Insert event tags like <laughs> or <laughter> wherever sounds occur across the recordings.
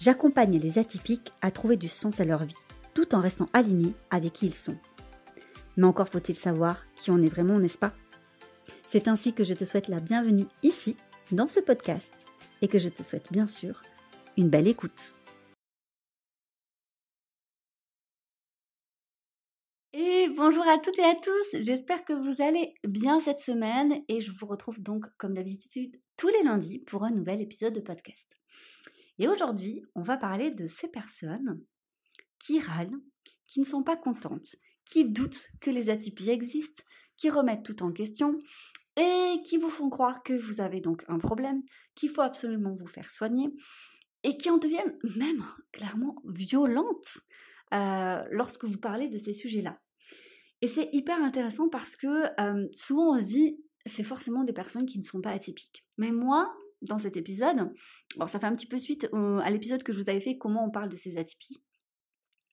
j'accompagne les atypiques à trouver du sens à leur vie, tout en restant alignés avec qui ils sont. Mais encore faut-il savoir qui on est vraiment, n'est-ce pas? C'est ainsi que je te souhaite la bienvenue ici, dans ce podcast, et que je te souhaite bien sûr une belle écoute. Et bonjour à toutes et à tous, j'espère que vous allez bien cette semaine et je vous retrouve donc comme d'habitude tous les lundis pour un nouvel épisode de podcast. Et aujourd'hui, on va parler de ces personnes qui râlent, qui ne sont pas contentes, qui doutent que les atypies existent, qui remettent tout en question et qui vous font croire que vous avez donc un problème, qu'il faut absolument vous faire soigner et qui en deviennent même clairement violentes euh, lorsque vous parlez de ces sujets-là. Et c'est hyper intéressant parce que euh, souvent on se dit c'est forcément des personnes qui ne sont pas atypiques. Mais moi, dans cet épisode. Bon, ça fait un petit peu suite à l'épisode que je vous avais fait, comment on parle de ces atypies.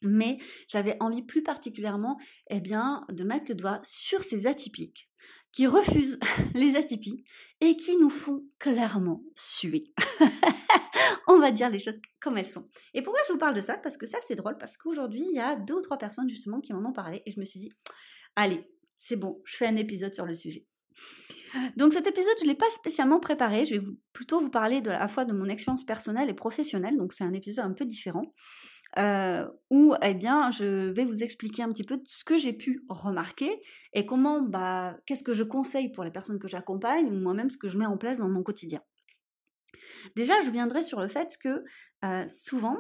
Mais j'avais envie plus particulièrement eh bien, de mettre le doigt sur ces atypiques qui refusent <laughs> les atypies et qui nous font clairement suer. <laughs> on va dire les choses comme elles sont. Et pourquoi je vous parle de ça? Parce que ça, c'est drôle, parce qu'aujourd'hui, il y a deux ou trois personnes justement qui m'en ont parlé et je me suis dit, allez, c'est bon, je fais un épisode sur le sujet. Donc cet épisode, je ne l'ai pas spécialement préparé. Je vais plutôt vous parler de la fois de mon expérience personnelle et professionnelle. Donc c'est un épisode un peu différent. Euh, où eh bien, je vais vous expliquer un petit peu ce que j'ai pu remarquer et comment, bah, qu'est-ce que je conseille pour les personnes que j'accompagne ou moi-même ce que je mets en place dans mon quotidien. Déjà, je viendrai sur le fait que euh, souvent,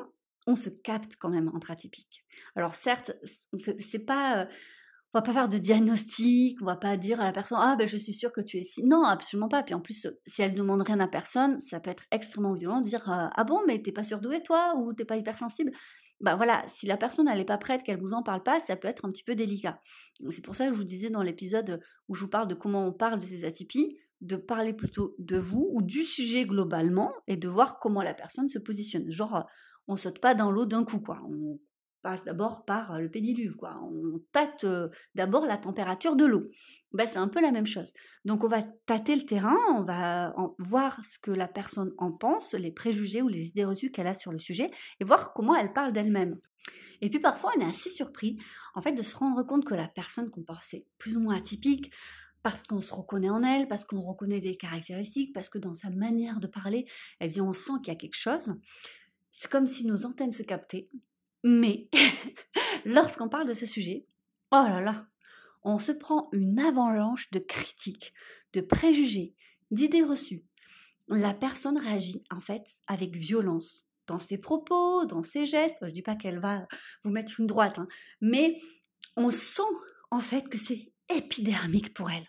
on se capte quand même entre atypiques. Alors certes, c'est pas euh, on va pas faire de diagnostic, on va pas dire à la personne ah ben je suis sûre que tu es si. Non, absolument pas. Puis en plus, si elle demande rien à personne, ça peut être extrêmement violent de dire ah bon mais t'es pas surdoué toi ou t'es pas hypersensible. Bah voilà, si la personne elle est pas prête, qu'elle vous en parle pas, ça peut être un petit peu délicat. C'est pour ça que je vous disais dans l'épisode où je vous parle de comment on parle de ces atypies, de parler plutôt de vous ou du sujet globalement et de voir comment la personne se positionne. Genre on saute pas dans l'eau d'un coup quoi. On passe d'abord par le pédiluve, quoi. On tâte d'abord la température de l'eau. Ben, c'est un peu la même chose. Donc on va tâter le terrain, on va voir ce que la personne en pense, les préjugés ou les idées reçues qu'elle a sur le sujet, et voir comment elle parle d'elle-même. Et puis parfois on est assez surpris, en fait, de se rendre compte que la personne qu'on pensait plus ou moins atypique, parce qu'on se reconnaît en elle, parce qu'on reconnaît des caractéristiques, parce que dans sa manière de parler, eh bien on sent qu'il y a quelque chose. C'est comme si nos antennes se captaient mais <laughs> lorsqu'on parle de ce sujet, oh là là, on se prend une avalanche de critiques, de préjugés, d'idées reçues. La personne réagit en fait avec violence dans ses propos, dans ses gestes. Je ne dis pas qu'elle va vous mettre une droite, hein, mais on sent en fait que c'est épidermique pour elle.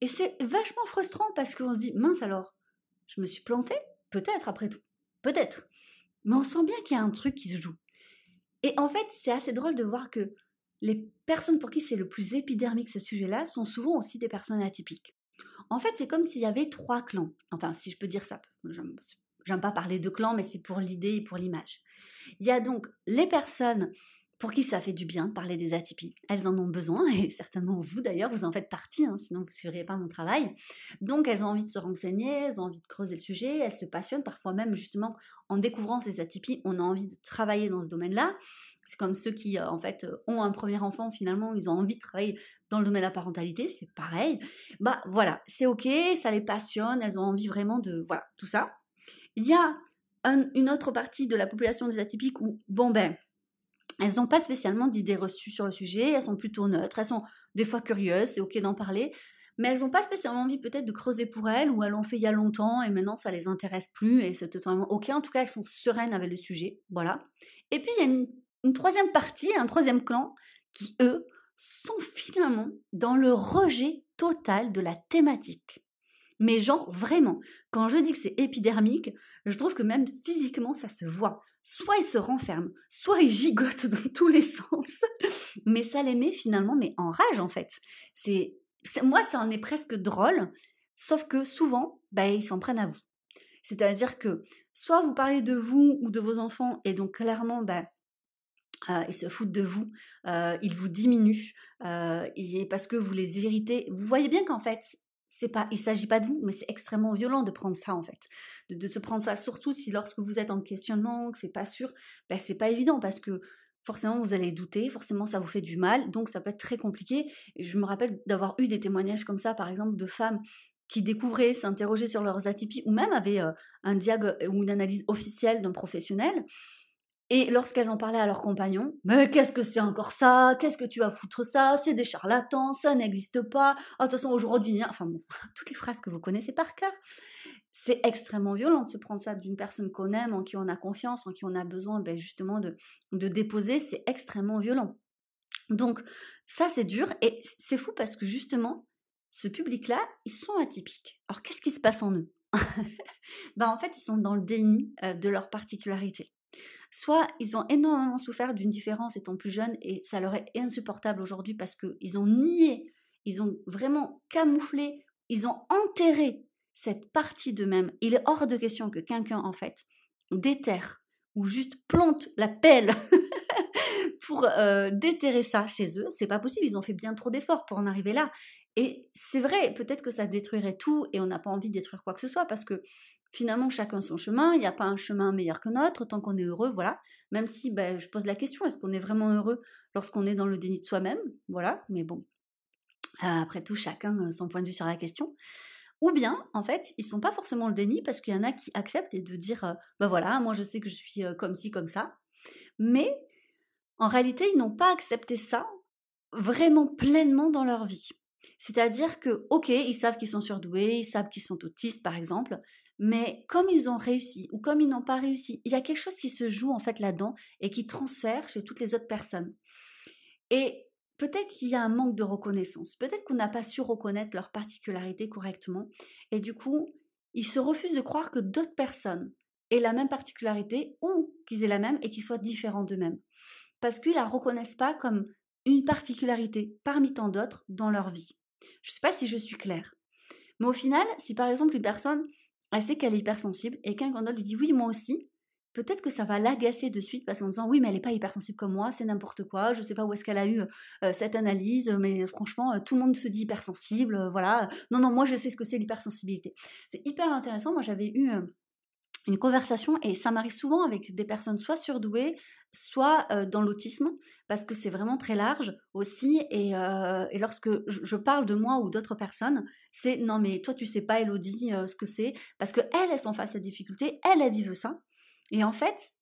Et c'est vachement frustrant parce qu'on se dit mince alors, je me suis plantée Peut-être après tout, peut-être. Mais on sent bien qu'il y a un truc qui se joue. Et en fait, c'est assez drôle de voir que les personnes pour qui c'est le plus épidermique ce sujet-là sont souvent aussi des personnes atypiques. En fait, c'est comme s'il y avait trois clans. Enfin, si je peux dire ça. J'aime pas parler de clans, mais c'est pour l'idée et pour l'image. Il y a donc les personnes pour qui ça fait du bien de parler des atypies. Elles en ont besoin, <laughs> et certainement vous d'ailleurs, vous en faites partie, hein, sinon vous ne suivriez pas mon travail. Donc elles ont envie de se renseigner, elles ont envie de creuser le sujet, elles se passionnent, parfois même justement en découvrant ces atypies, on a envie de travailler dans ce domaine-là. C'est comme ceux qui euh, en fait ont un premier enfant, finalement ils ont envie de travailler dans le domaine de la parentalité, c'est pareil. Bah voilà, c'est ok, ça les passionne, elles ont envie vraiment de... Voilà, tout ça. Il y a une autre partie de la population des atypiques où, bon ben, elles n'ont pas spécialement d'idées reçues sur le sujet, elles sont plutôt neutres, elles sont des fois curieuses, c'est ok d'en parler, mais elles n'ont pas spécialement envie peut-être de creuser pour elles, ou elles l'ont fait il y a longtemps et maintenant ça les intéresse plus et c'est totalement ok. En tout cas, elles sont sereines avec le sujet, voilà. Et puis il y a une, une troisième partie, un troisième clan qui eux sont finalement dans le rejet total de la thématique. Mais genre vraiment, quand je dis que c'est épidermique, je trouve que même physiquement ça se voit soit ils se renferment, soit ils gigotent <laughs> dans tous les sens. mais ça les met finalement, mais en rage en fait. C'est, moi, ça en est presque drôle, sauf que souvent, bah, ils s'en prennent à vous. C'est-à-dire que soit vous parlez de vous ou de vos enfants, et donc clairement, bah, euh, ils se foutent de vous, euh, ils vous diminuent, euh, parce que vous les irritez. Vous voyez bien qu'en fait, c'est pas, il s'agit pas de vous, mais c'est extrêmement violent de prendre ça en fait, de, se prendre ça surtout si lorsque vous êtes en questionnement, que c'est pas sûr, ben c'est pas évident parce que forcément vous allez douter, forcément ça vous fait du mal, donc ça peut être très compliqué. je me rappelle d'avoir eu des témoignages comme ça, par exemple, de femmes qui découvraient, s'interrogeaient sur leurs atypies ou même avaient un diag ou une analyse officielle d'un professionnel et lorsqu'elles en parlaient à leurs compagnons, mais qu'est-ce que c'est encore ça? Qu'est-ce que tu vas foutre ça? C'est des charlatans, ça n'existe pas. Oh, de toute façon, aujourd'hui, enfin bon, <laughs> toutes les phrases que vous connaissez par cœur. C'est extrêmement violent de se prendre ça d'une personne qu'on aime, en qui on a confiance, en qui on a besoin ben, justement de, de déposer. C'est extrêmement violent. Donc, ça, c'est dur. Et c'est fou parce que justement, ce public-là, ils sont atypiques. Alors, qu'est-ce qui se passe en eux? <laughs> Ben, En fait, ils sont dans le déni euh, de leur particularité soit ils ont énormément souffert d'une différence étant plus jeunes et ça leur est insupportable aujourd'hui parce qu'ils ont nié, ils ont vraiment camouflé, ils ont enterré cette partie d'eux-mêmes. Il est hors de question que quelqu'un, en fait, déterre ou juste plante la pelle <laughs> pour euh, déterrer ça chez eux. C'est pas possible, ils ont fait bien trop d'efforts pour en arriver là. Et c'est vrai, peut-être que ça détruirait tout et on n'a pas envie de détruire quoi que ce soit parce que finalement chacun son chemin, il n'y a pas un chemin meilleur que notre, tant qu'on est heureux, voilà. Même si ben, je pose la question, est-ce qu'on est vraiment heureux lorsqu'on est dans le déni de soi-même Voilà, mais bon, après tout, chacun son point de vue sur la question. Ou bien, en fait, ils sont pas forcément le déni parce qu'il y en a qui acceptent et de dire, ben voilà, moi je sais que je suis comme ci, comme ça. Mais en réalité, ils n'ont pas accepté ça vraiment pleinement dans leur vie. C'est-à-dire que, ok, ils savent qu'ils sont surdoués, ils savent qu'ils sont autistes, par exemple, mais comme ils ont réussi ou comme ils n'ont pas réussi, il y a quelque chose qui se joue en fait là-dedans et qui transfère chez toutes les autres personnes. Et peut-être qu'il y a un manque de reconnaissance, peut-être qu'on n'a pas su reconnaître leur particularité correctement, et du coup, ils se refusent de croire que d'autres personnes aient la même particularité ou qu'ils aient la même et qu'ils soient différents d'eux-mêmes. Parce qu'ils la reconnaissent pas comme une particularité parmi tant d'autres dans leur vie. Je ne sais pas si je suis claire. Mais au final, si par exemple une personne elle sait qu'elle est hypersensible et qu'un d'autre lui dit oui, moi aussi, peut-être que ça va l'agacer de suite parce qu'en disant oui, mais elle n'est pas hypersensible comme moi, c'est n'importe quoi, je ne sais pas où est-ce qu'elle a eu euh, cette analyse, mais franchement, euh, tout le monde se dit hypersensible, euh, voilà. Non, non, moi je sais ce que c'est l'hypersensibilité. C'est hyper intéressant. Moi j'avais eu une conversation et ça m'arrive souvent avec des personnes soit surdouées, soit dans l'autisme, parce que c'est vraiment très large aussi. Et, lorsque je, parle de moi ou d'autres personnes, c'est non mais toi tu sais pas Elodie ce que c'est, parce que elles, elles sont face à des difficultés, elles, elles vivent ça. Et en fait,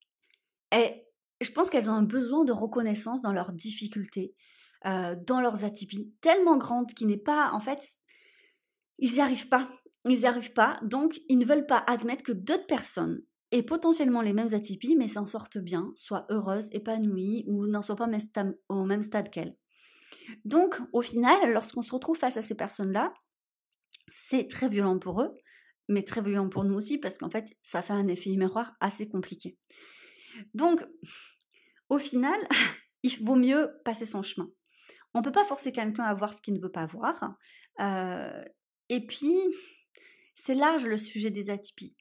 je pense qu'elles ont un besoin de reconnaissance dans leurs difficultés, dans leurs atypies, tellement grandes qu'il n'est pas, en fait, ils n'y arrivent pas ils n'y arrivent pas, donc ils ne veulent pas admettre que d'autres personnes aient potentiellement les mêmes atypies, mais s'en sortent bien, soient heureuses, épanouies, ou n'en soient pas au même stade qu'elles. Donc, au final, lorsqu'on se retrouve face à ces personnes-là, c'est très violent pour eux, mais très violent pour nous aussi, parce qu'en fait, ça fait un effet miroir assez compliqué. Donc, au final, <laughs> il vaut mieux passer son chemin. On ne peut pas forcer quelqu'un à voir ce qu'il ne veut pas voir. Euh, et puis, c'est large le sujet des atypies.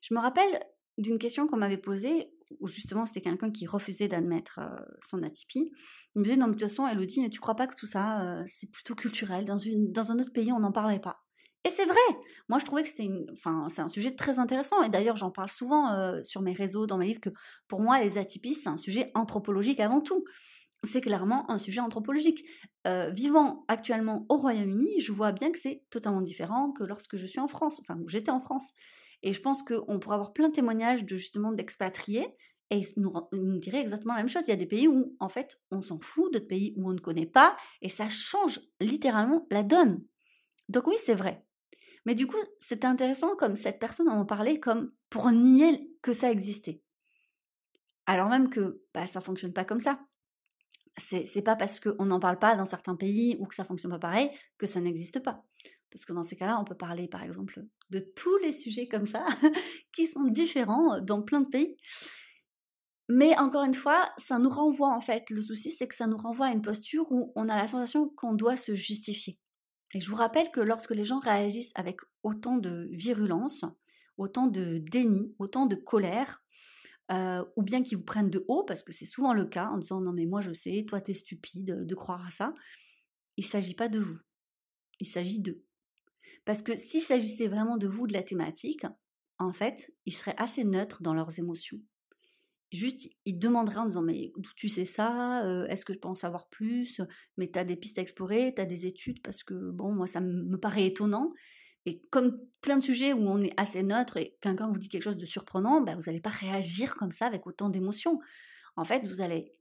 Je me rappelle d'une question qu'on m'avait posée, où justement c'était quelqu'un qui refusait d'admettre son atypie. Il me disait, non, de toute façon, Elodie, tu crois pas que tout ça, c'est plutôt culturel? Dans, un autre pays, on n'en parlait pas. Et c'est vrai. Moi, je trouvais que c'était enfin, c'est un sujet très intéressant. Et d'ailleurs, j'en parle souvent sur mes réseaux, dans mes livres, que pour moi, les atypies, c'est un sujet anthropologique avant tout c'est clairement un sujet anthropologique. Euh, vivant actuellement au Royaume-Uni, je vois bien que c'est totalement différent que lorsque je suis en France, enfin où j'étais en France. Et je pense qu'on pourrait avoir plein de témoignages de justement d'expatriés et ils nous, diraient exactement la même chose. Il y a des pays où en fait on s'en fout, d'autres pays où on ne connaît pas et ça change littéralement la donne. Donc oui, c'est vrai. Mais du coup, c'était intéressant comme cette personne en parlait comme pour nier que ça existait. Alors même que bah, ça fonctionne pas comme ça c'est pas parce qu'on n'en parle pas dans certains pays ou que ça fonctionne pas pareil que ça n'existe pas. Parce que dans ces cas-là, on peut parler par exemple de tous les sujets comme ça <laughs> qui sont différents dans plein de pays. Mais encore une fois, ça nous renvoie en fait, le souci c'est que ça nous renvoie à une posture où on a la sensation qu'on doit se justifier. Et je vous rappelle que lorsque les gens réagissent avec autant de virulence, autant de déni, autant de colère, euh, ou bien qu'ils vous prennent de haut, parce que c'est souvent le cas, en disant non mais moi je sais, toi t'es stupide de croire à ça, il ne s'agit pas de vous, il s'agit d'eux. Parce que s'il s'agissait vraiment de vous, de la thématique, en fait, ils seraient assez neutres dans leurs émotions. Juste, ils demanderaient en disant Mais tu sais ça euh, Est-ce que je peux en savoir plus? Mais tu as des pistes à explorer, tu as des études Parce que, bon, moi, ça me paraît étonnant. Et comme plein de sujets où on est assez neutre et quelqu'un vous dit quelque chose de surprenant, bah, vous n'allez pas réagir comme ça avec autant d'émotion. En fait, vous allez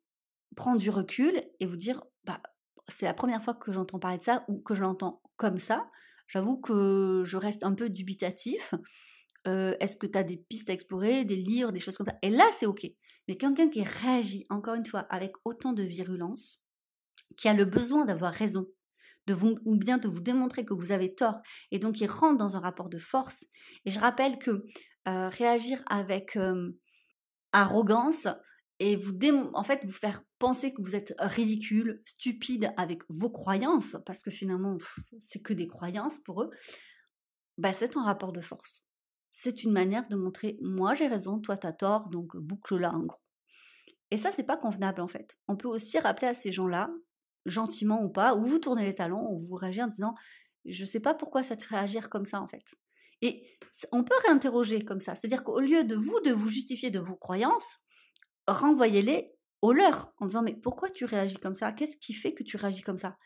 prendre du recul et vous dire bah, c'est la première fois que j'entends parler de ça ou que je l'entends comme ça. J'avoue que je reste un peu dubitatif. Euh, est-ce que tu as des pistes à explorer, des livres, des choses comme ça? Et là, c'est OK. Mais quelqu'un qui réagit, encore une fois, avec autant de virulence, qui a le besoin d'avoir raison, de vous, ou bien de vous démontrer que vous avez tort, et donc il rentre dans un rapport de force. Et je rappelle que euh, réagir avec arrogance et vous en fait vous faire penser que vous êtes ridicule, stupide avec vos croyances, parce que finalement c'est que des croyances pour eux, bah, c'est un rapport de force. C'est une manière de montrer moi j'ai raison, toi t'as tort, donc boucle là en gros. Et ça c'est pas convenable en fait. On peut aussi rappeler à ces gens-là gentiment ou pas, ou vous tournez les talons, ou vous réagissez en disant je sais pas pourquoi ça te fait agir comme ça en fait. Et on peut réinterroger comme ça, c'est-à-dire qu'au lieu de vous de vous justifier de vos croyances, renvoyez-les au leur en disant mais pourquoi tu réagis comme ça? Qu'est-ce qui fait que tu réagis comme ça?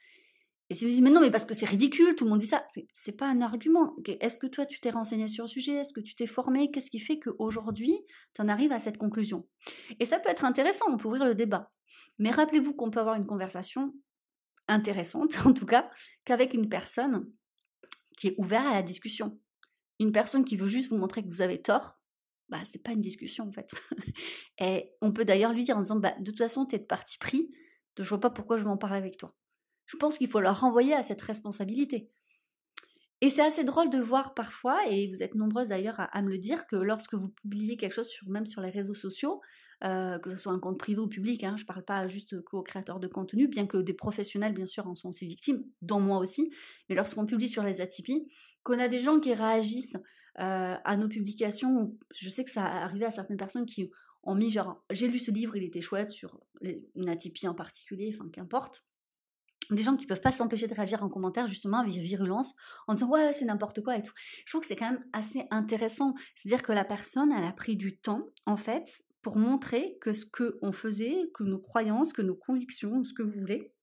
Et si vous dites, mais non, mais parce que c'est ridicule, tout le monde dit ça, c'est pas un argument. Est-ce que toi, tu t'es renseigné sur le sujet? Est-ce que tu t'es formé? Qu'est-ce qui fait qu'aujourd'hui, tu en arrives à cette conclusion? Et ça peut être intéressant, on peut ouvrir le débat. Mais rappelez-vous qu'on peut avoir une conversation intéressante, <laughs> en tout cas, qu'avec une personne qui est ouverte à la discussion. Une personne qui veut juste vous montrer que vous avez tort, bah c'est pas une discussion en fait. <laughs> Et on peut d'ailleurs lui dire en disant bah de toute façon tu es de parti pris, je vois pas pourquoi je vais en parler avec toi. Je pense qu'il faut leur renvoyer à cette responsabilité. Et c'est assez drôle de voir parfois, et vous êtes nombreuses d'ailleurs à, me le dire, que lorsque vous publiez quelque chose, même sur les réseaux sociaux, euh, que ce soit un compte privé ou public, hein, je ne parle pas juste qu'aux créateurs de contenu, bien que des professionnels, bien sûr, en sont aussi victimes, dont moi aussi, mais lorsqu'on publie sur les Atypies, qu'on a des gens qui réagissent euh, à nos publications, je sais que ça a arrivé à certaines personnes qui ont mis genre, j'ai lu ce livre, il était chouette, sur une atypie en particulier, enfin qu'importe, des gens qui peuvent pas s'empêcher de réagir en commentaire justement avec virulence en disant ouais c'est n'importe quoi et tout. Je trouve que c'est quand même assez intéressant, c'est-à-dire que la personne elle a pris du temps en fait pour montrer que ce que on faisait, que nos croyances, que nos convictions, ce que vous voulez,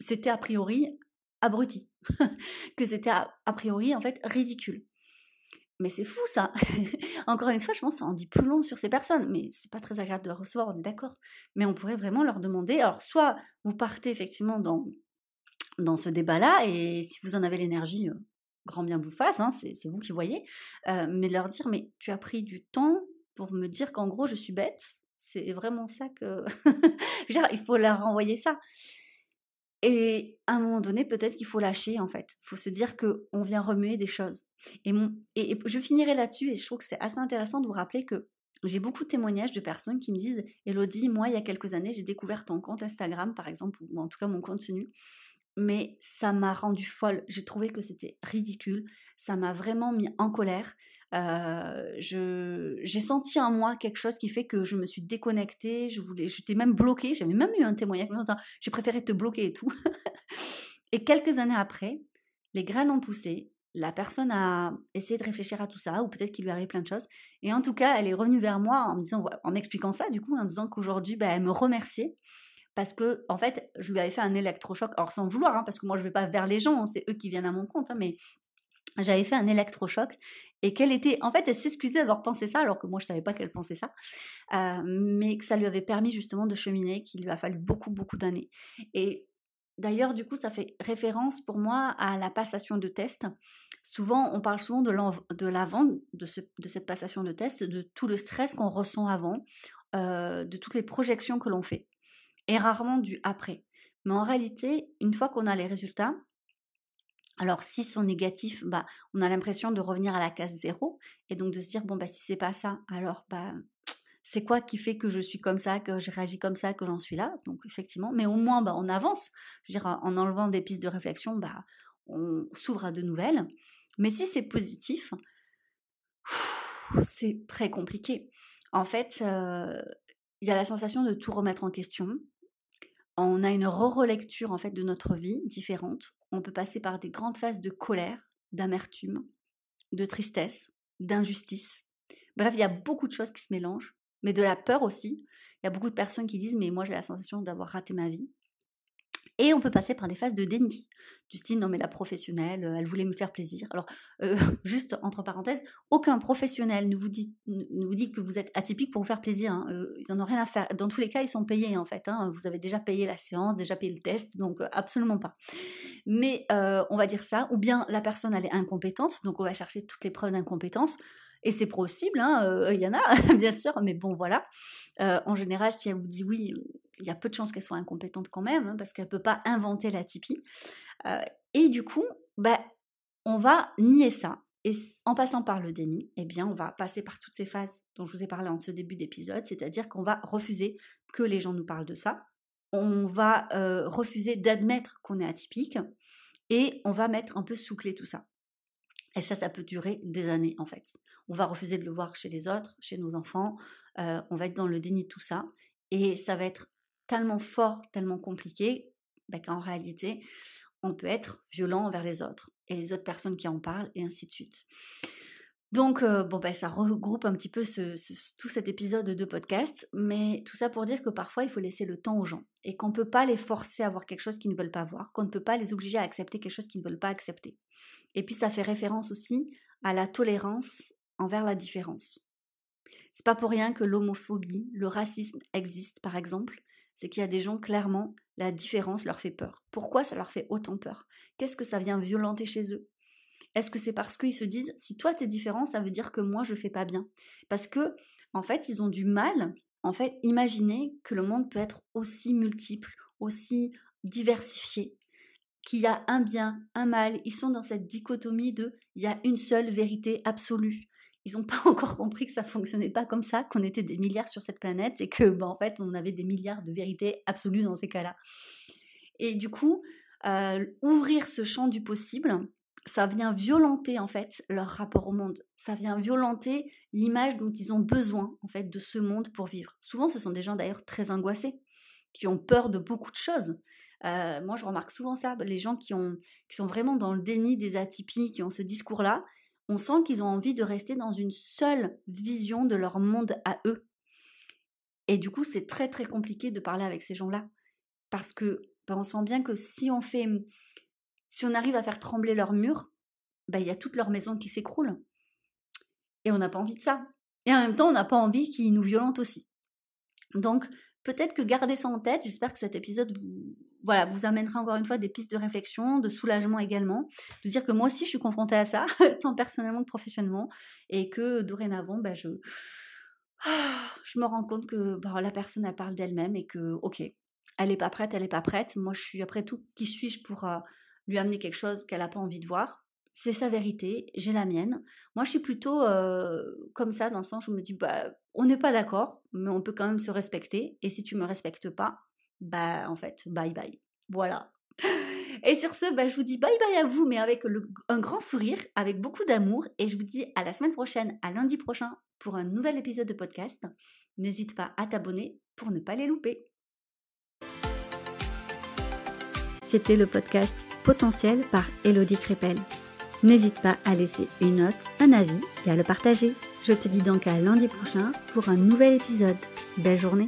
c'était a priori abruti, <laughs> que c'était a, priori en fait ridicule. Mais c'est fou ça. <laughs> Encore une fois, je pense que ça en dit plus long sur ces personnes. Mais c'est pas très agréable de recevoir, on est d'accord. Mais on pourrait vraiment leur demander. Alors, soit vous partez effectivement dans dans ce débat-là. Et si vous en avez l'énergie, euh, grand bien vous fasse, hein, c'est vous qui voyez. Euh, mais leur dire, mais tu as pris du temps pour me dire qu'en gros, je suis bête. C'est vraiment ça que... <laughs> il faut leur renvoyer ça. Et à un moment donné, peut-être qu'il faut lâcher, en fait. Il faut se dire qu'on vient remuer des choses. Et, et, je finirai là-dessus, et je trouve que c'est assez intéressant de vous rappeler que j'ai beaucoup de témoignages de personnes qui me disent Elodie, moi, il y a quelques années, j'ai découvert ton compte Instagram, par exemple, ou en tout cas mon contenu mais ça m'a rendu folle. J'ai trouvé que c'était ridicule. Ça m'a vraiment mis en colère. Euh, j'ai senti en moi quelque chose qui fait que je me suis déconnectée. Je voulais, j'étais même bloquée. J'avais même eu un témoignage. J'ai préféré te bloquer et tout. <laughs> et quelques années après, les graines ont poussé. La personne a essayé de réfléchir à tout ça, ou peut-être qu'il lui arrive plein de choses. Et en tout cas, elle est revenue vers moi en me disant, en m'expliquant ça, du coup, en disant qu'aujourd'hui, bah, elle me remerciait parce que en fait, je lui avais fait un électrochoc, alors sans vouloir, hein, parce que moi je vais pas vers les gens, hein, c'est eux qui viennent à mon compte, hein, mais j'avais fait un électrochoc et qu'elle était, en fait, elle s'excusait d'avoir pensé ça, alors que moi je savais pas qu'elle pensait ça, euh, mais que ça lui avait permis justement de cheminer, qu'il lui a fallu beaucoup beaucoup d'années. Et D'ailleurs, du coup, ça fait référence pour moi à la passation de test. Souvent, on parle souvent de l'avant, de, de, cette passation de test, de tout le stress qu'on ressent avant, euh, de toutes les projections que l'on fait et rarement du après. Mais en réalité, une fois qu'on a les résultats, alors si sont négatifs, bah, on a l'impression de revenir à la case zéro et donc de se dire bon bah si c'est pas ça, alors bah c'est quoi qui fait que je suis comme ça, que j'ai réagi comme ça, que j'en suis là? Donc effectivement, mais au moins bah, on avance. Je veux dire, en enlevant des pistes de réflexion, bah, on s'ouvre à de nouvelles. Mais si c'est positif, c'est très compliqué. En fait, euh, il y a la sensation de tout remettre en question. On a une re-relecture en fait de notre vie différente. On peut passer par des grandes phases de colère, d'amertume, de tristesse, d'injustice. Bref, il y a beaucoup de choses qui se mélangent, mais de la peur aussi. Il y a beaucoup de personnes qui disent mais moi j'ai la sensation d'avoir raté ma vie. Et on peut passer par des phases de déni, du style non mais la professionnelle, euh, elle voulait me faire plaisir. Alors euh, <laughs> juste entre parenthèses, aucun professionnel ne vous dit ne vous dit que vous êtes atypique pour vous faire plaisir. Hein. Euh, ils n'en ont rien à faire. Dans tous les cas, ils sont payés en fait. Hein. Vous avez déjà payé la séance, déjà payé le test, donc absolument pas. Mais on va dire ça. Ou bien la personne elle est incompétente, donc on va chercher toutes les preuves d'incompétence. Et c'est possible, hein, il y en a, <laughs> bien sûr, mais bon, voilà. en général, si elle vous dit oui, il y a peu de chances qu'elle soit incompétente quand même, hein, parce qu'elle ne peut pas inventer la typie. et du coup, bah, on va nier ça. Et en passant par le déni, eh bien, on va passer par toutes ces phases dont je vous ai parlé en ce début d'épisode, c'est-à-dire qu'on va refuser que les gens nous parlent de ça, on va refuser d'admettre qu'on est atypique, et on va mettre un peu sous clé tout ça. Et ça, ça peut durer des années en fait. On va refuser de le voir chez les autres, chez nos enfants, on va être dans le déni de tout ça, et ça va être tellement fort, tellement compliqué, bah, qu'en réalité, on peut être violent envers les autres et les autres personnes qui en parlent, et ainsi de suite. Donc, euh, bon, bah, ça regroupe un petit peu tout cet épisode de podcast, mais tout ça pour dire que parfois, il faut laisser le temps aux gens et qu'on ne peut pas les forcer à voir quelque chose qu'ils ne veulent pas voir, qu'on ne peut pas les obliger à accepter quelque chose qu'ils ne veulent pas accepter. Et puis, ça fait référence aussi à la tolérance envers la différence. C'est pas pour rien que l'homophobie, le racisme existent, par exemple, c'est qu'il y a des gens, clairement, la différence leur fait peur. Pourquoi ça leur fait autant peur? Qu'est-ce que ça vient violenter chez eux? Est-ce que c'est parce qu'ils se disent, si toi t'es différent, ça veut dire que moi je fais pas bien? Parce que, en fait, ils ont du mal, en fait, imaginer que le monde peut être aussi multiple, aussi diversifié, qu'il y a un bien, un mal. Ils sont dans cette dichotomie de il y a une seule vérité absolue ils n'ont <laughs> pas encore compris que ça fonctionnait pas comme ça, qu'on était des milliards sur cette planète et que, bah, en fait, on avait des milliards de vérités absolues dans ces cas-là. Et du coup, euh, ouvrir ce champ du possible, ça vient violenter en fait leur rapport au monde. Ça vient violenter l'image dont ils ont besoin en fait de ce monde pour vivre. Souvent, ce sont des gens d'ailleurs très angoissés, qui ont peur de beaucoup de choses. Euh, moi, je remarque souvent ça, les gens qui, ont, qui sont vraiment dans le déni des atypies, qui ont ce discours-là, on sent qu'ils ont envie de rester dans une seule vision de leur monde à eux. Et du coup, c'est très très compliqué de parler avec ces gens-là. Parce que on sent bien que si on fait, si on arrive à faire trembler leur mur, ben, il y a toute leur maison qui s'écroule. Et on n'a pas envie de ça. Et en même temps, on n'a pas envie qu'ils nous violentent aussi. Donc, peut-être que gardez ça en tête. J'espère que cet épisode vous, voilà, vous amènera encore une fois des pistes de réflexion, de soulagement également, de dire que moi aussi je suis confrontée à ça, <laughs> tant personnellement que professionnellement, et que dorénavant, bah, je, je me rends compte que bah, la personne elle parle d'elle-même et que, ok, elle n'est pas prête, elle n'est pas prête. Moi, je suis après tout, qui suis-je pour euh, lui amener quelque chose qu'elle n'a pas envie de voir c'est sa vérité, j'ai la mienne. Moi, je suis plutôt comme ça, dans le sens où je me dis, bah, on n'est pas d'accord, mais on peut quand même se respecter. Et si tu me respectes pas, bah en fait, bye bye. Voilà. <laughs> Et sur ce, bah, je vous dis bye bye à vous, mais avec un grand sourire, avec beaucoup d'amour. Et je vous dis à la semaine prochaine, à lundi prochain, pour un nouvel épisode de podcast. N'hésite pas à t'abonner pour ne pas les louper. C'était le podcast Potentiel par Elodie Crépel. N'hésite pas à laisser une note, un avis et à le partager. Je te dis donc à lundi prochain pour un nouvel épisode. Belle journée